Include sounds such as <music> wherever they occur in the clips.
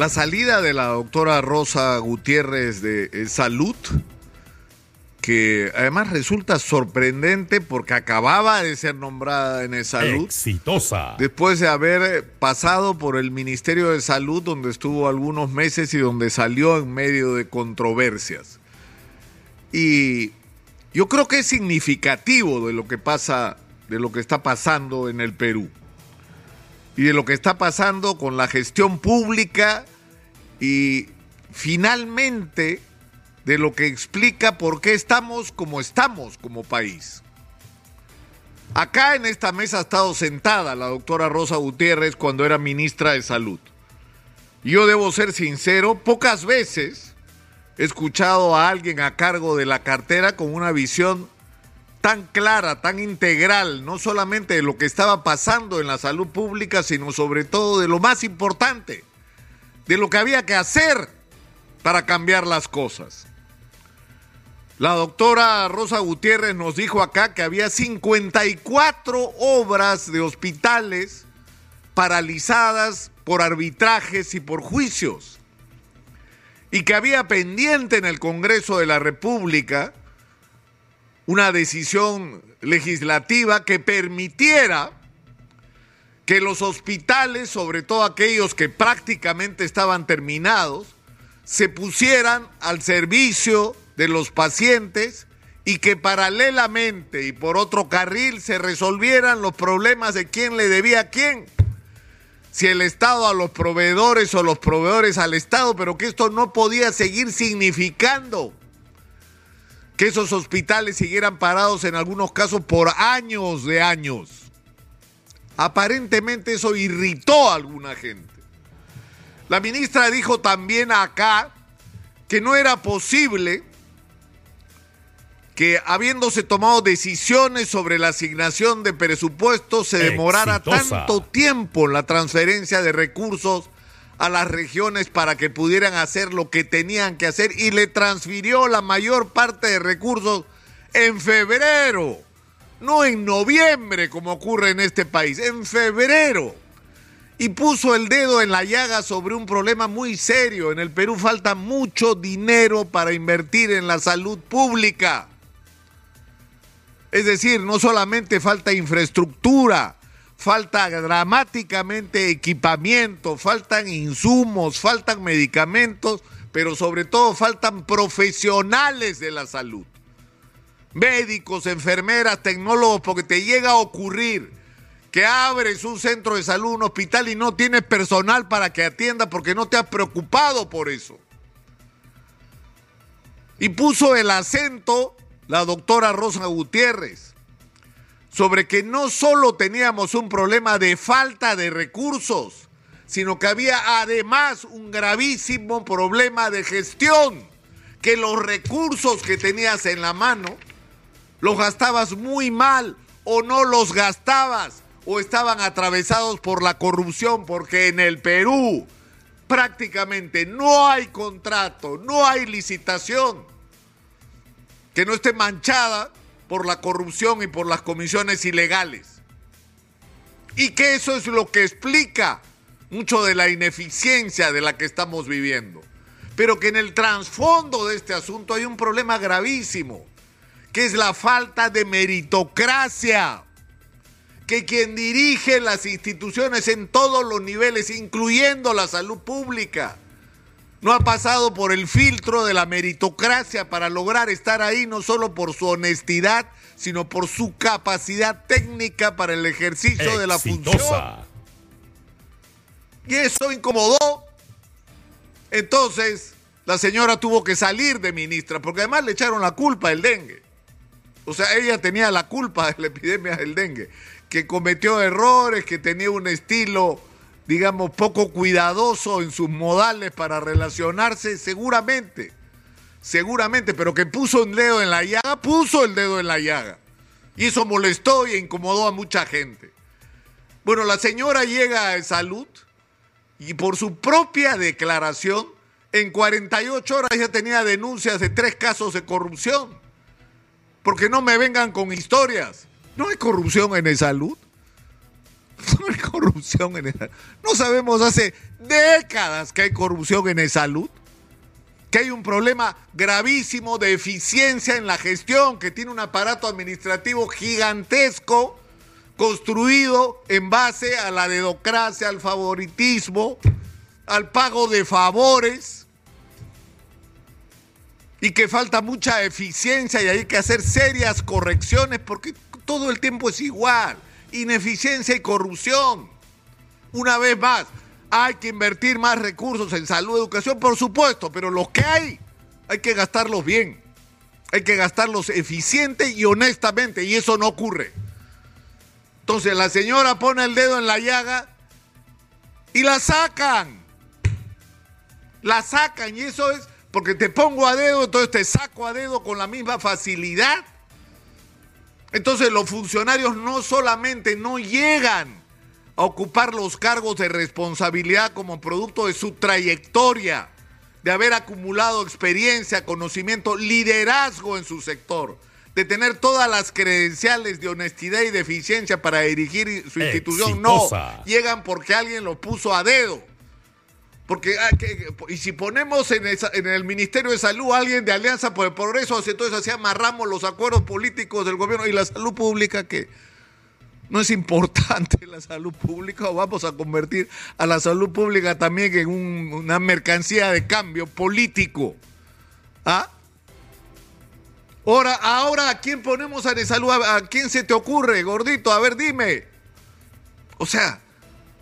La salida de la doctora Rosa Gutiérrez de eh, Salud, que además resulta sorprendente porque acababa de ser nombrada en Salud. Exitosa. Después de haber pasado por el Ministerio de Salud, donde estuvo algunos meses y donde salió en medio de controversias. Y yo creo que es significativo de lo que pasa, de lo que está pasando en el Perú y de lo que está pasando con la gestión pública y finalmente de lo que explica por qué estamos como estamos como país. Acá en esta mesa ha estado sentada la doctora Rosa Gutiérrez cuando era ministra de Salud. Yo debo ser sincero, pocas veces he escuchado a alguien a cargo de la cartera con una visión tan clara, tan integral, no solamente de lo que estaba pasando en la salud pública, sino sobre todo de lo más importante, de lo que había que hacer para cambiar las cosas. La doctora Rosa Gutiérrez nos dijo acá que había 54 obras de hospitales paralizadas por arbitrajes y por juicios, y que había pendiente en el Congreso de la República una decisión legislativa que permitiera que los hospitales, sobre todo aquellos que prácticamente estaban terminados, se pusieran al servicio de los pacientes y que paralelamente y por otro carril se resolvieran los problemas de quién le debía a quién. Si el Estado a los proveedores o los proveedores al Estado, pero que esto no podía seguir significando que esos hospitales siguieran parados en algunos casos por años de años. Aparentemente eso irritó a alguna gente. La ministra dijo también acá que no era posible que habiéndose tomado decisiones sobre la asignación de presupuestos se demorara Exitosa. tanto tiempo la transferencia de recursos a las regiones para que pudieran hacer lo que tenían que hacer y le transfirió la mayor parte de recursos en febrero, no en noviembre como ocurre en este país, en febrero. Y puso el dedo en la llaga sobre un problema muy serio. En el Perú falta mucho dinero para invertir en la salud pública. Es decir, no solamente falta infraestructura, falta dramáticamente equipamiento, faltan insumos, faltan medicamentos, pero sobre todo faltan profesionales de la salud. Médicos, enfermeras, tecnólogos, porque te llega a ocurrir que abres un centro de salud, un hospital y no tienes personal para que atienda porque no te has preocupado por eso. Y puso el acento la doctora Rosa Gutiérrez sobre que no solo teníamos un problema de falta de recursos, sino que había además un gravísimo problema de gestión, que los recursos que tenías en la mano los gastabas muy mal o no los gastabas o estaban atravesados por la corrupción, porque en el Perú prácticamente no hay contrato, no hay licitación que no esté manchada por la corrupción y por las comisiones ilegales. Y que eso es lo que explica mucho de la ineficiencia de la que estamos viviendo. Pero que en el trasfondo de este asunto hay un problema gravísimo, que es la falta de meritocracia. Que quien dirige las instituciones en todos los niveles, incluyendo la salud pública, no ha pasado por el filtro de la meritocracia para lograr estar ahí, no solo por su honestidad, sino por su capacidad técnica para el ejercicio de la función. Y eso incomodó. Entonces, la señora tuvo que salir de ministra, porque además le echaron la culpa del dengue. O sea, ella tenía la culpa de la epidemia del dengue, que cometió errores, que tenía un estilo, digamos, poco cuidadoso en sus modales para relacionarse, seguramente, seguramente, pero que puso un dedo en la llaga, puso el dedo en la llaga. Y eso molestó y incomodó a mucha gente. Bueno, la señora llega a salud y por su propia declaración, en 48 horas ya tenía denuncias de tres casos de corrupción. Porque no me vengan con historias. No hay corrupción en el salud. <laughs> Hay corrupción en esa. No sabemos hace décadas que hay corrupción en el salud. Que hay un problema gravísimo de eficiencia en la gestión, que tiene un aparato administrativo gigantesco construido en base a la dedocracia, al favoritismo, al pago de favores y que falta mucha eficiencia y hay que hacer serias correcciones porque todo el tiempo es igual ineficiencia y corrupción. Una vez más, hay que invertir más recursos en salud, educación, por supuesto, pero los que hay, hay que gastarlos bien. Hay que gastarlos eficiente y honestamente, y eso no ocurre. Entonces la señora pone el dedo en la llaga y la sacan. La sacan y eso es porque te pongo a dedo, entonces te saco a dedo con la misma facilidad. Entonces los funcionarios no solamente no llegan a ocupar los cargos de responsabilidad como producto de su trayectoria, de haber acumulado experiencia, conocimiento, liderazgo en su sector, de tener todas las credenciales de honestidad y de eficiencia para dirigir su institución. No, llegan porque alguien lo puso a dedo. Porque, ah, y si ponemos en, el Ministerio de Salud a alguien de Alianza por el Progreso, entonces así amarramos los acuerdos políticos del gobierno y la salud pública que no es importante <laughs> la salud pública o vamos a convertir a la salud pública también en una mercancía de cambio político. ¿Ah? Ahora, ahora, ¿a quién ponemos a salud? ¿A quién se te ocurre, gordito? A ver, dime. O sea,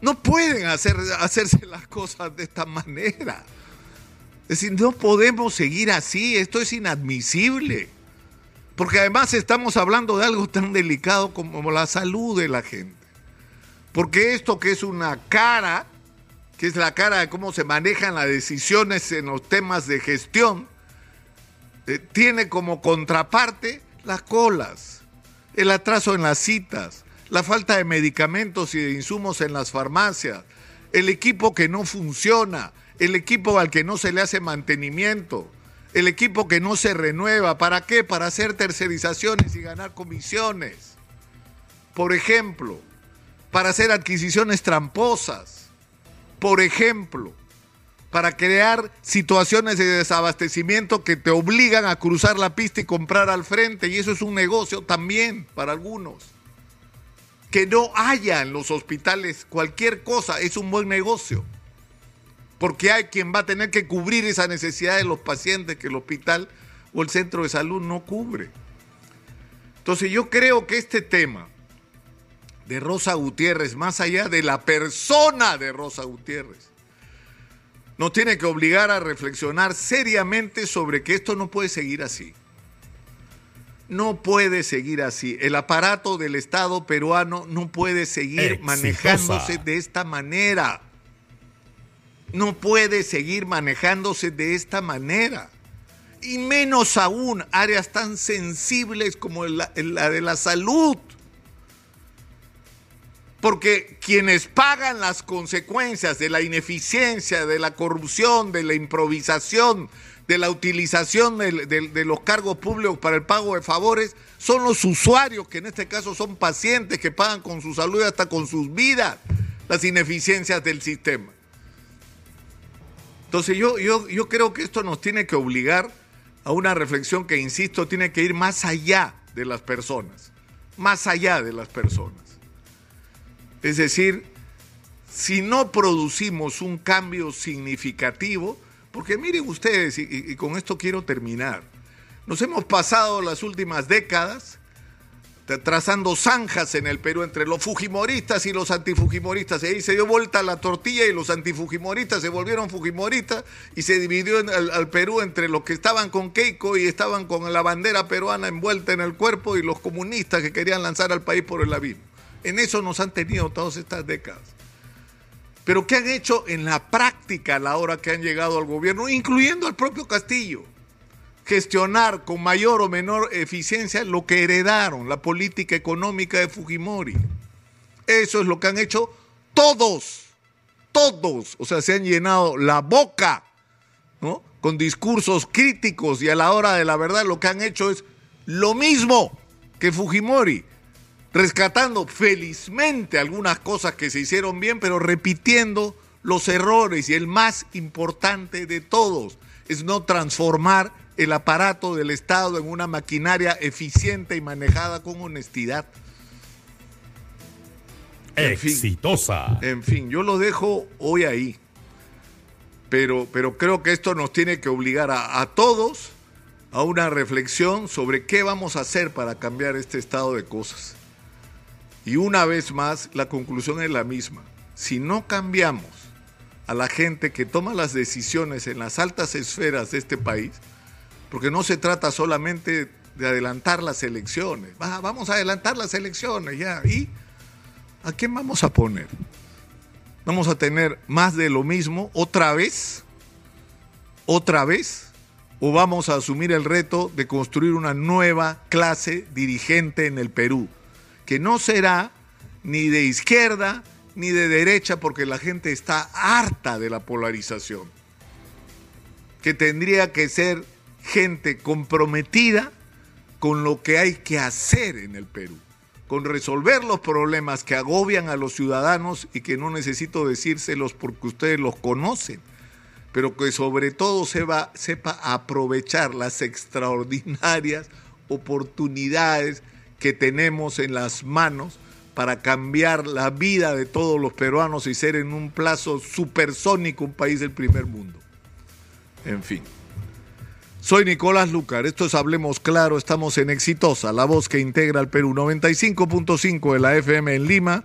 no pueden hacer, hacerse las cosas de esta manera. Es decir, no podemos seguir así, esto es inadmisible. Porque además estamos hablando de algo tan delicado como la salud de la gente. Porque esto que es una cara, que es la cara de cómo se manejan las decisiones en los temas de gestión, eh, tiene como contraparte las colas, el atraso en las citas, la falta de medicamentos y de insumos en las farmacias, el equipo que no funciona, el equipo al que no se le hace mantenimiento, el equipo que no se renueva. ¿Para qué? Para hacer tercerizaciones y ganar comisiones. Por ejemplo, para hacer adquisiciones tramposas. Por ejemplo, para crear situaciones de desabastecimiento que te obligan a cruzar la pista y comprar al frente. Y eso es un negocio también para algunos que no haya en los hospitales cualquier cosa es un buen negocio. Porque hay quien va a tener que cubrir esa necesidad de los pacientes que el hospital o el centro de salud no cubre. Entonces yo creo que este tema de Rosa Gutiérrez, más allá de la persona de Rosa Gutiérrez, nos tiene que obligar a reflexionar seriamente sobre que esto no puede seguir así. No puede seguir así. El aparato del Estado peruano no puede seguir manejándose de esta manera. No puede seguir manejándose de esta manera. Y menos aún áreas tan sensibles como la, la de la salud. Porque quienes pagan las consecuencias de la ineficiencia, de la corrupción, de la improvisación, de la utilización de, los cargos públicos para el pago de favores son los usuarios, que en este caso son pacientes que pagan con su salud y hasta con sus vidas las ineficiencias del sistema. Entonces yo, yo, yo creo que esto nos tiene que obligar a una reflexión que, insisto, tiene que ir más allá de las personas, más allá de las personas. Es decir, si no producimos un cambio significativo, porque miren ustedes, y, con esto quiero terminar, nos hemos pasado las últimas décadas trazando zanjas en el Perú entre los fujimoristas y los antifujimoristas. Y se dio vuelta la tortilla y los antifujimoristas se volvieron fujimoristas y se dividió al, Perú entre los que estaban con Keiko y estaban con la bandera peruana envuelta en el cuerpo y los comunistas que querían lanzar al país por el abismo. En eso nos han tenido todas estas décadas pero ¿qué han hecho en la práctica a la hora que han llegado al gobierno, incluyendo al propio Castillo? Gestionar con mayor o menor eficiencia lo que heredaron, la política económica de Fujimori. Eso es lo que han hecho todos, todos. O sea, se han llenado la boca. Con discursos críticos y a la hora de la verdad lo que han hecho es lo mismo que Fujimori rescatando felizmente algunas cosas que se hicieron bien, pero repitiendo los errores y el más importante de todos es no transformar el aparato del Estado en una maquinaria eficiente y manejada con honestidad. Exitosa. En fin, yo lo dejo hoy ahí. Pero, pero creo que esto nos tiene que obligar a, a todos a una reflexión sobre qué vamos a hacer para cambiar este estado de cosas. Y una vez más, la conclusión es la misma. Si no cambiamos a la gente que toma las decisiones en las altas esferas de este país, porque no se trata solamente de adelantar las elecciones, vamos a adelantar las elecciones ya, ¿y a quién vamos a poner? ¿Vamos a tener más de lo mismo otra vez? ¿Otra vez? ¿O vamos a asumir el reto de construir una nueva clase dirigente en el Perú? Que no será ni de izquierda ni de derecha porque la gente está harta de la polarización. Que tendría que ser gente comprometida con lo que hay que hacer en el Perú, con resolver los problemas que agobian a los ciudadanos y que no necesito decírselos porque ustedes los conocen, pero que sobre todo sepa, sepa aprovechar las extraordinarias oportunidades que tenemos en las manos para cambiar la vida de todos los peruanos y ser en un plazo supersónico un país del primer mundo. En fin. Soy Nicolás Lucar, esto es Hablemos Claro, estamos en Exitosa, la voz que integra al Perú 95.5 de la FM en Lima